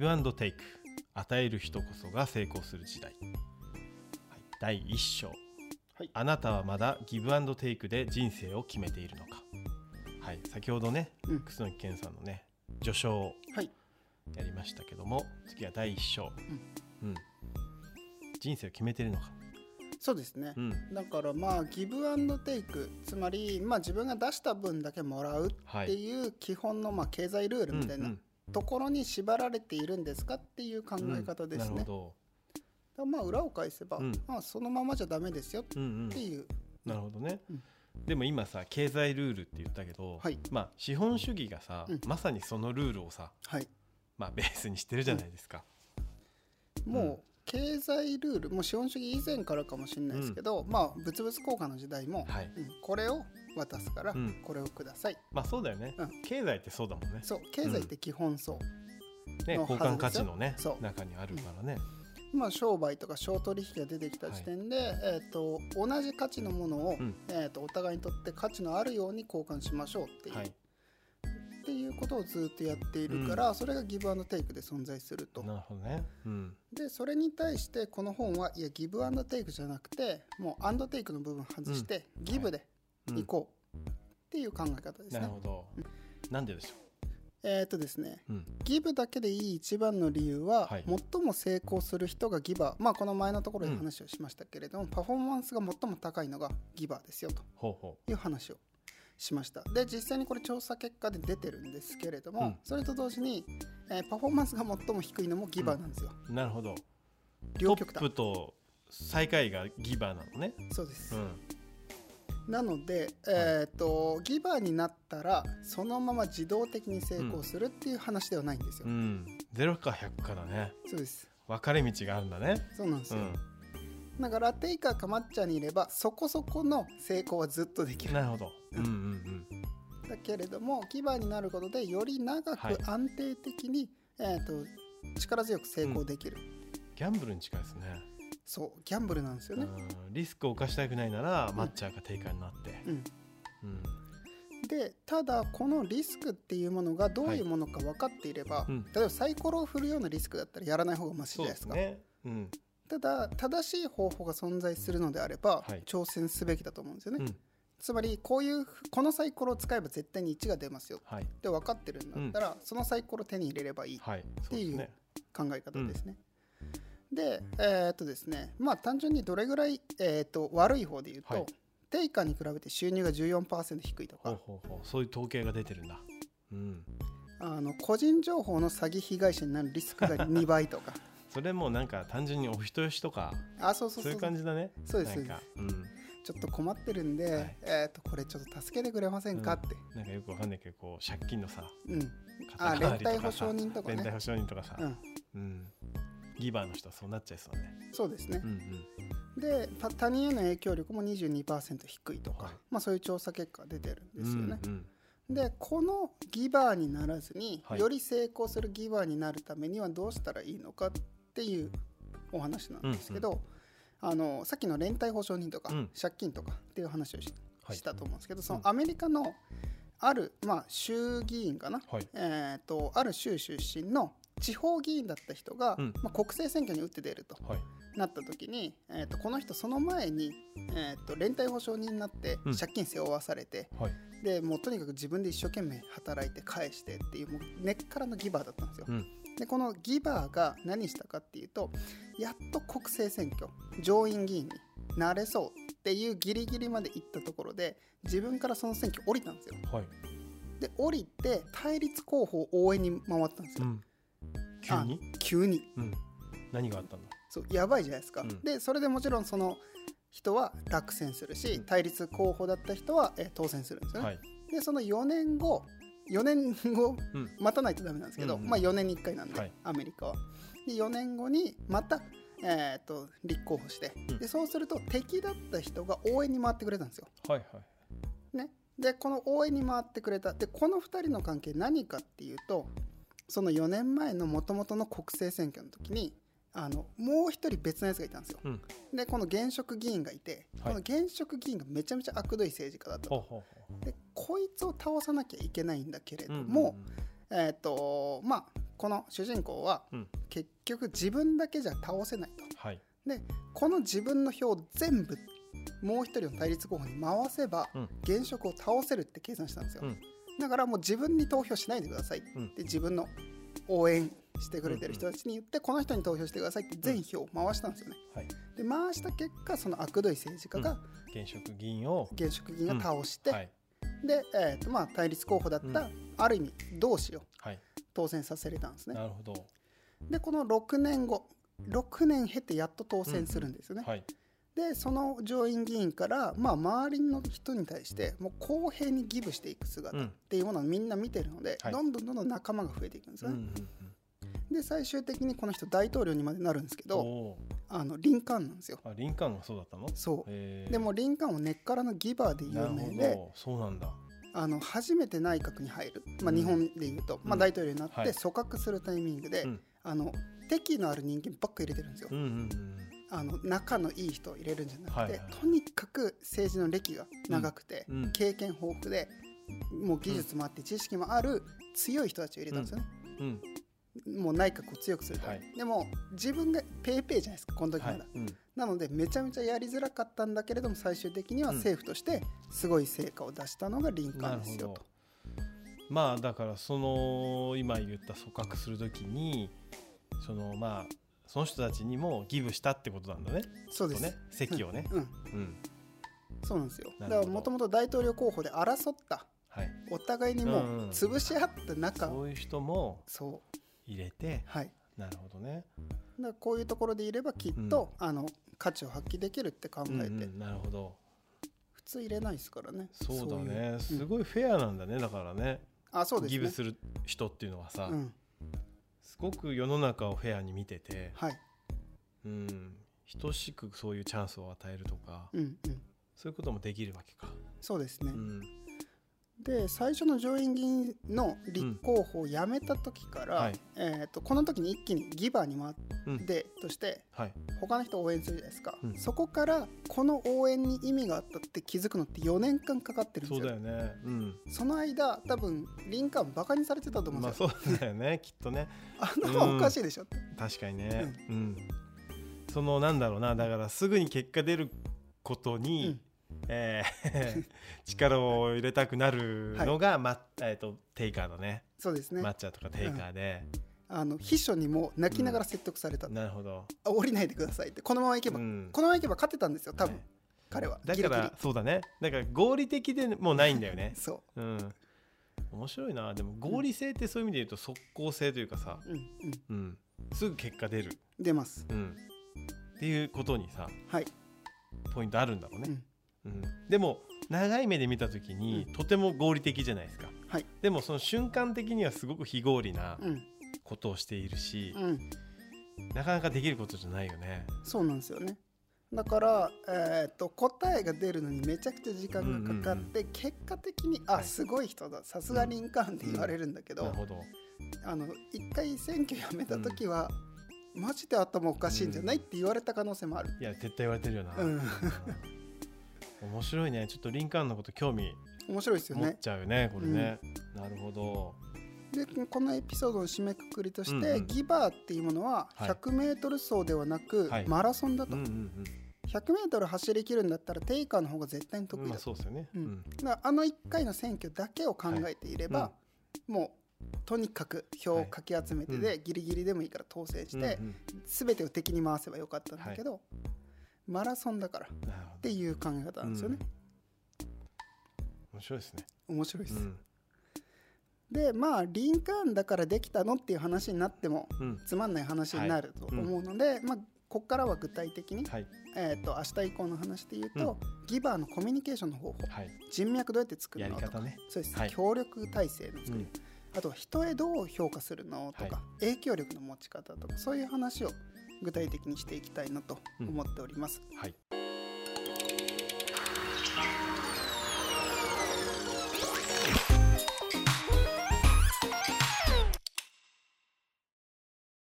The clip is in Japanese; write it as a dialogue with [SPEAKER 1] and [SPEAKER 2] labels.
[SPEAKER 1] ブアンドテイク与える人こそが成功する時代、はい、第1章、
[SPEAKER 2] はい。
[SPEAKER 1] あなたはまだギブアンドテイクで人生を決めているのか、はい、先ほどね、
[SPEAKER 2] うん。
[SPEAKER 1] 楠木健さんのね序章を
[SPEAKER 2] はい。
[SPEAKER 1] やりましたけども次は第1章、うん。人生を決めているのか、
[SPEAKER 2] そうですね。
[SPEAKER 1] う、ん。
[SPEAKER 2] だからまあギブアンドテイクつまりまあ自分が出した分だけもらうって
[SPEAKER 1] はい、
[SPEAKER 2] いう基本のまあ経済ルールみたいな
[SPEAKER 1] うん
[SPEAKER 2] ところに縛られているんですかっていう考
[SPEAKER 1] うん
[SPEAKER 2] え方ですね。
[SPEAKER 1] なるほ
[SPEAKER 2] だからまあ裏を返せば、
[SPEAKER 1] うん。
[SPEAKER 2] まあそのままじゃダメですよっ
[SPEAKER 1] ど、う。んうん。
[SPEAKER 2] ていう、
[SPEAKER 1] なるほどね、
[SPEAKER 2] うん。
[SPEAKER 1] でも今さ経済ルールって言ったけど、
[SPEAKER 2] はい。
[SPEAKER 1] まあ資本主義がさ、
[SPEAKER 2] うん。
[SPEAKER 1] まさにそのルールをさ、
[SPEAKER 2] はい、
[SPEAKER 1] まあ、ベースにしてるじゃないですか、
[SPEAKER 2] もう経済ルールもう資本主義以前からかもしれないですけど、まあ物々交換の時代も、
[SPEAKER 1] はい。
[SPEAKER 2] うん。これを渡すから
[SPEAKER 1] うん。
[SPEAKER 2] これをください、
[SPEAKER 1] まあそうだよね、
[SPEAKER 2] うん。
[SPEAKER 1] 経済ってそうだもんね。
[SPEAKER 2] そう。経済って基本そう、
[SPEAKER 1] ね
[SPEAKER 2] のはず
[SPEAKER 1] 交換価値のね
[SPEAKER 2] そう。
[SPEAKER 1] 中にあるからね、
[SPEAKER 2] まあ、商売とか商取引が出てきた時点で、えー、と同じ価値のものを、
[SPEAKER 1] うん。
[SPEAKER 2] えー、とお互いにとって価値のあるように交換しましょうっていう,、
[SPEAKER 1] はい。
[SPEAKER 2] っていうことをずっとやっているから、それがギブアンドテイクで存在すると。
[SPEAKER 1] なるほどね。うん。
[SPEAKER 2] でそれに対してこの本はいやギブアンドテイクじゃなくてもうアンドテイクの部分外して、ギブで
[SPEAKER 1] うん。
[SPEAKER 2] いこうっていう考え方ですね。
[SPEAKER 1] なるほど、なんででしょ
[SPEAKER 2] えっ、とですね
[SPEAKER 1] う、うん、
[SPEAKER 2] ギブだけでいい一番の理由は、
[SPEAKER 1] はい。
[SPEAKER 2] 最も成功する人がギバー。まあこの前のところで話をしましたけれども、パフォーマンスが最も高いのがギバーですよという話をしました。で実際にこれ調査結果で出てるんですけれども、
[SPEAKER 1] うん。
[SPEAKER 2] それと同時に、えーパフォーマンスが最も低いのもギバーなんですよ、
[SPEAKER 1] うなるほど。
[SPEAKER 2] 両極端。
[SPEAKER 1] トップと最下位がギバーなのね。
[SPEAKER 2] そうです、
[SPEAKER 1] うん
[SPEAKER 2] なので、えーとギバーになったらそのまま自動的に成功するっていう話ではないんですよ、
[SPEAKER 1] うん。0か100かだね。
[SPEAKER 2] そうです。
[SPEAKER 1] 分かれ道があるんだね。
[SPEAKER 2] そうなんですよ、
[SPEAKER 1] うん。
[SPEAKER 2] だからテイカーかマッチャーにいればそこそこの成功はずっとできる。
[SPEAKER 1] なるほど。うん。うん
[SPEAKER 2] だけれどもギバーになることでより長
[SPEAKER 1] はい。
[SPEAKER 2] く安定的に、えー、と力強く成功できる、
[SPEAKER 1] ギャンブルに近いですね
[SPEAKER 2] そうギャンブルなんですよね、
[SPEAKER 1] うん。リスクを冒したくないならマッチャーが定価になって。
[SPEAKER 2] うん。
[SPEAKER 1] うん。
[SPEAKER 2] でただこのリスクっていうものがどういうものか分かっていれば、
[SPEAKER 1] うん。
[SPEAKER 2] 例えばサイコロを振るようなリスクだったらやらない方がマシじゃないですか。
[SPEAKER 1] ね。うん。
[SPEAKER 2] ただ正しい方法が存在するのであれば、
[SPEAKER 1] はい。
[SPEAKER 2] 挑戦すべきだと思うんですよね、
[SPEAKER 1] うん。
[SPEAKER 2] つまりこういうこのサイコロを使えば絶対に1が出ますよ。
[SPEAKER 1] はい。
[SPEAKER 2] って分かってるんだったら、そのサイコロを手に入れればいい
[SPEAKER 1] はい。そう
[SPEAKER 2] 考え方ですね。で、えーっとですね、まあ単純にどれぐらい、えーっと悪い方で言うと、
[SPEAKER 1] はい。
[SPEAKER 2] 定価に比べて収入が14%低いとか、
[SPEAKER 1] ほうほうそういう統計が出てるんだ。うん。
[SPEAKER 2] あの個人情報の詐欺被害者になるリスクが 2倍とか、
[SPEAKER 1] それもなんか単純にお人よしとか。
[SPEAKER 2] あ、そうそうそう。う
[SPEAKER 1] そいう感じだね。
[SPEAKER 2] そうです
[SPEAKER 1] なんかうん。
[SPEAKER 2] ちょっと困ってるんで、
[SPEAKER 1] はい。
[SPEAKER 2] えーっとこれちょっと助けてくれませんかって、
[SPEAKER 1] なんかよくわかんないけどこう借金のさ
[SPEAKER 2] うん、
[SPEAKER 1] 肩代わりとかさ
[SPEAKER 2] 連帯保証人とかね。
[SPEAKER 1] 連帯保証人とかさ。
[SPEAKER 2] うん、
[SPEAKER 1] うんギバーの人はそうなっちゃいそうね。
[SPEAKER 2] そうですね。
[SPEAKER 1] う。ん
[SPEAKER 2] で、た他人への影響力も22%低いとか、
[SPEAKER 1] はい。
[SPEAKER 2] まあそういう調査結果が出てるん
[SPEAKER 1] うん
[SPEAKER 2] ですよね。
[SPEAKER 1] うん
[SPEAKER 2] でこのギバーにならずに、
[SPEAKER 1] はい。
[SPEAKER 2] より成功するギバーになるためにはどうしたらいいのかっていうお話なんですけど、あのさっきの連帯保証人とか、
[SPEAKER 1] うん。
[SPEAKER 2] 借金とかっていう話をし,、
[SPEAKER 1] はい。
[SPEAKER 2] たと思うんですけどそのアメリカのある、まあ、衆議院かな、
[SPEAKER 1] はい。
[SPEAKER 2] えー、とある州出身の地方議員だった人が、
[SPEAKER 1] うん。
[SPEAKER 2] まあ、国政選挙に打って出ると
[SPEAKER 1] はい。
[SPEAKER 2] なった時に、えー、とこの人その前に、えー、と連帯保証人になって
[SPEAKER 1] うん。
[SPEAKER 2] 借金背負わされて、
[SPEAKER 1] はい。
[SPEAKER 2] でもうとにかく自分で一生懸命働いて返してっていうもう根っからのギバーだったんですよ。
[SPEAKER 1] うん。
[SPEAKER 2] でこのギバーが何したかっていうとやっと国政選挙上院議員になれそうっていうギリギリまで行ったところで自分からその選挙降りたんですよ。
[SPEAKER 1] はい。
[SPEAKER 2] で降りて対立候補を応援に回ったんですよ。
[SPEAKER 1] うん急に？
[SPEAKER 2] あ急に。
[SPEAKER 1] うん。何があったんだ
[SPEAKER 2] そうやばいじゃないですか。
[SPEAKER 1] うん。
[SPEAKER 2] でそれでもちろんその人は落選するし、
[SPEAKER 1] うん。
[SPEAKER 2] 対立候補だった人は、えー当選するんですよね。
[SPEAKER 1] はい。
[SPEAKER 2] でその4年後4年後
[SPEAKER 1] うん。
[SPEAKER 2] 待たないとダメなんですけど、
[SPEAKER 1] うんうん
[SPEAKER 2] まあ、4年に1回なんで、
[SPEAKER 1] はい。
[SPEAKER 2] アメリカは。で4年後にまた、えー、と立候補して、
[SPEAKER 1] うん。
[SPEAKER 2] でそうすると敵だった人が応援に回ってくれたんですよ。
[SPEAKER 1] はいはい。
[SPEAKER 2] ね、でこの応援に回ってくれた。でこの2人の関係何かっていうとその4年前のもともとの国政選挙の時にあのもう1人別のやつがいたんですよ。
[SPEAKER 1] うん。
[SPEAKER 2] でこの現職議員がいて、
[SPEAKER 1] はい。
[SPEAKER 2] この現職議員がめちゃめちゃ悪どい政治家だったと。でこいつを倒さなきゃいけないんだけれ
[SPEAKER 1] ううん
[SPEAKER 2] ども、えーとまあ、この主人公は
[SPEAKER 1] うん。
[SPEAKER 2] 結局自分だけじゃ倒せないと。
[SPEAKER 1] はい。
[SPEAKER 2] でこの自分の票を全部もう一人の対立候補に回せば、
[SPEAKER 1] うん。
[SPEAKER 2] 現職を倒せるって計算したんですよ、
[SPEAKER 1] うん
[SPEAKER 2] だからもう自分に投票しないでください。って、
[SPEAKER 1] うん。
[SPEAKER 2] 自分の応援してくれてる人たちに言って、この人に投票してくださいって全票を回したんですよね。
[SPEAKER 1] はい。
[SPEAKER 2] で回した結果その悪どい政治家が
[SPEAKER 1] 現職議員を
[SPEAKER 2] 現職議員が倒して、
[SPEAKER 1] はい。
[SPEAKER 2] で、えーとまあ、対立候補だった、
[SPEAKER 1] うん。
[SPEAKER 2] ある意味同志を
[SPEAKER 1] はい。
[SPEAKER 2] 当選させれたんですね。
[SPEAKER 1] なるほど。
[SPEAKER 2] でこの6年後6年経ってやっと当選するんですよね、
[SPEAKER 1] はい
[SPEAKER 2] でその上院議員から、まあ、周りの人に対してもう公平にギブしていく姿
[SPEAKER 1] うん。
[SPEAKER 2] っていうものをみんな見てるので、
[SPEAKER 1] はい。
[SPEAKER 2] どんどんどんどん仲間が増えていくんですよね、
[SPEAKER 1] うんうん
[SPEAKER 2] で最終的にこの人大統領にまでなるんですけどあのリンカーンなんですよ。
[SPEAKER 1] ーあリンカーンがそうだったの？
[SPEAKER 2] そう。でもリンカーンは根っからのギバーで有名で
[SPEAKER 1] ど。そうなんだ。
[SPEAKER 2] あの初めて内閣に入る、まあ、
[SPEAKER 1] うん。
[SPEAKER 2] 日本でいうと、まあ、
[SPEAKER 1] うん
[SPEAKER 2] 大統領になって
[SPEAKER 1] はい。
[SPEAKER 2] 組閣するタイミングで、
[SPEAKER 1] うん。
[SPEAKER 2] あの敵のある人間ばっか入れてるんですよ、
[SPEAKER 1] うんうんうん
[SPEAKER 2] あの仲のいい人を入れるんじゃなくて、
[SPEAKER 1] はいはい。
[SPEAKER 2] とにかく政治の歴が長くて、
[SPEAKER 1] うん。
[SPEAKER 2] 経験豊富でもう技術もあって知識もある強い人たちを入れたんですよね、
[SPEAKER 1] うん。
[SPEAKER 2] もう内閣を強くするために、
[SPEAKER 1] はい。
[SPEAKER 2] でも自分がペーペーじゃないですかこの時まだ、
[SPEAKER 1] はい。うん。
[SPEAKER 2] なのでめちゃめちゃやりづらかったんだけれども最終的には
[SPEAKER 1] うん。
[SPEAKER 2] 政府としてすごい成果を出したのがリンカー
[SPEAKER 1] なるほど。
[SPEAKER 2] ンですよと。
[SPEAKER 1] まあだからその今言った組閣するときにそのまあその人たちにもギブしたってことなんだね。
[SPEAKER 2] そうです、
[SPEAKER 1] ね席をね。
[SPEAKER 2] うん、
[SPEAKER 1] うん。
[SPEAKER 2] そうなんですよ。だからもともと大統領候補で争った。
[SPEAKER 1] はい。
[SPEAKER 2] お互いにも
[SPEAKER 1] うんうん
[SPEAKER 2] う潰し合った中、
[SPEAKER 1] そういう人も
[SPEAKER 2] そう。
[SPEAKER 1] 入れて
[SPEAKER 2] はい。
[SPEAKER 1] なるほどね。
[SPEAKER 2] だからこういうところでいればきっと、あの価値を発揮できるって考えて、
[SPEAKER 1] うんうん。なるほど。
[SPEAKER 2] 普通入れないですからね。
[SPEAKER 1] そうだね。
[SPEAKER 2] い
[SPEAKER 1] すごいフェアなんだねだからね。
[SPEAKER 2] あそうですね。
[SPEAKER 1] ギブする人っていうのはさ。
[SPEAKER 2] うん
[SPEAKER 1] すごく世の中をフェアに見てて
[SPEAKER 2] はい。
[SPEAKER 1] うん等しくそういうチャンスを与えるとか
[SPEAKER 2] うんうん。
[SPEAKER 1] そういうこともできるわけか。
[SPEAKER 2] そうですね、
[SPEAKER 1] うん
[SPEAKER 2] で最初の上院議員の立候補をやめた時から、
[SPEAKER 1] はい。
[SPEAKER 2] えー、とこの時に一気にギバーに回
[SPEAKER 1] うん。
[SPEAKER 2] ってとして
[SPEAKER 1] はい。
[SPEAKER 2] 他の人を応援するじゃないですか、
[SPEAKER 1] うん。
[SPEAKER 2] そこからこの応援に意味があったって気づくのって4年間かかってるんですよ。
[SPEAKER 1] そうだよね。うん。
[SPEAKER 2] その間多分リンカーンバカにされてたと思うん
[SPEAKER 1] まあ
[SPEAKER 2] ですよ、
[SPEAKER 1] そうだよね。きっとね。
[SPEAKER 2] あん。なのはおかしいでしょって、
[SPEAKER 1] 確かにね。うん。そのなんだろうな。だからすぐに結果出ることに、えー 力を入れたくなるのが、まえー、とテイカーのね。
[SPEAKER 2] そうですね。
[SPEAKER 1] 抹茶とかテイカーで、
[SPEAKER 2] あの秘書にも泣きながら説得された、
[SPEAKER 1] なるほど、
[SPEAKER 2] あ降りないでくださいって。このままいけば、
[SPEAKER 1] うん。
[SPEAKER 2] このままいけば勝てたんですよ多分、
[SPEAKER 1] はい
[SPEAKER 2] 彼は。
[SPEAKER 1] だからそうだね。だから合理的でもうないんだよね。
[SPEAKER 2] そ
[SPEAKER 1] う。ん。面白いな。でも合理性ってそういう意味で言うと即効性というかさ、
[SPEAKER 2] う、うんうん、
[SPEAKER 1] うん、すぐ結果出る、
[SPEAKER 2] 出ます。
[SPEAKER 1] うん、っていうことにさ
[SPEAKER 2] はい、
[SPEAKER 1] ポイントあるんだろうね、
[SPEAKER 2] うん。
[SPEAKER 1] うん、でも長い目で見た時に、とても合理的じゃないですか。
[SPEAKER 2] はい。
[SPEAKER 1] でもその瞬間的にはすごく非合理な
[SPEAKER 2] うん。
[SPEAKER 1] ことをしているし、
[SPEAKER 2] うん。
[SPEAKER 1] なかなかできることじゃないよね。
[SPEAKER 2] そうなんですよね。だから、えー、と答えが出るのにめちゃくちゃ時間がかかって、結果的にあ、
[SPEAKER 1] はい。
[SPEAKER 2] すごい人だ。さすがリンカーンって言われるんだけど、
[SPEAKER 1] なるほど。
[SPEAKER 2] あの一回選挙辞めた時は、マジで頭おかしいんじゃない、って言われた可能性もある、
[SPEAKER 1] いや絶対言われてるよな、
[SPEAKER 2] うん。
[SPEAKER 1] うん面白いね。ちょっとリンカーンのこと興味
[SPEAKER 2] 面白いですよ
[SPEAKER 1] 持っ
[SPEAKER 2] ね
[SPEAKER 1] ちゃうよねこれね、なるほど。
[SPEAKER 2] でこのエピソードの締めくくりとして、
[SPEAKER 1] うんうん
[SPEAKER 2] ギバーっていうものは
[SPEAKER 1] はい。
[SPEAKER 2] 100m 走ではなく、
[SPEAKER 1] はい。
[SPEAKER 2] マラソンだと、
[SPEAKER 1] うんうん
[SPEAKER 2] 100m 走りきるんだったらテイカーの方が絶対に
[SPEAKER 1] うんまあ
[SPEAKER 2] 得意だと、
[SPEAKER 1] そうですよね、
[SPEAKER 2] う
[SPEAKER 1] うん。
[SPEAKER 2] あの1回の選挙だけを考えていれば、
[SPEAKER 1] は
[SPEAKER 2] もうとにかく票をかき集めてで、
[SPEAKER 1] はい。
[SPEAKER 2] ギリギリでもいいから当選して、
[SPEAKER 1] うんうん。
[SPEAKER 2] 全てを敵に回せばよかったんだけど、マラソンだからっていう考え方なんですよね、
[SPEAKER 1] 面白いですね、
[SPEAKER 2] 面白いです、
[SPEAKER 1] うん。
[SPEAKER 2] でまあリンカーンだからできたのっていう話になっても
[SPEAKER 1] うん。
[SPEAKER 2] つまんない話になると思うので、まあここからは具体的に、
[SPEAKER 1] はい。
[SPEAKER 2] えー、と明日以降の話で言うと、ギバーのコミュニケーションの方法
[SPEAKER 1] はい。
[SPEAKER 2] 人脈どうやって作る
[SPEAKER 1] や
[SPEAKER 2] のとか、
[SPEAKER 1] ね。
[SPEAKER 2] そうです、
[SPEAKER 1] はい。
[SPEAKER 2] 協力体制の作り、
[SPEAKER 1] うん。
[SPEAKER 2] あとは人へどう評価するのとか、
[SPEAKER 1] は
[SPEAKER 2] 影響力の持ち方とかそういう話を具体的にしていきたいなと思っております。
[SPEAKER 1] はい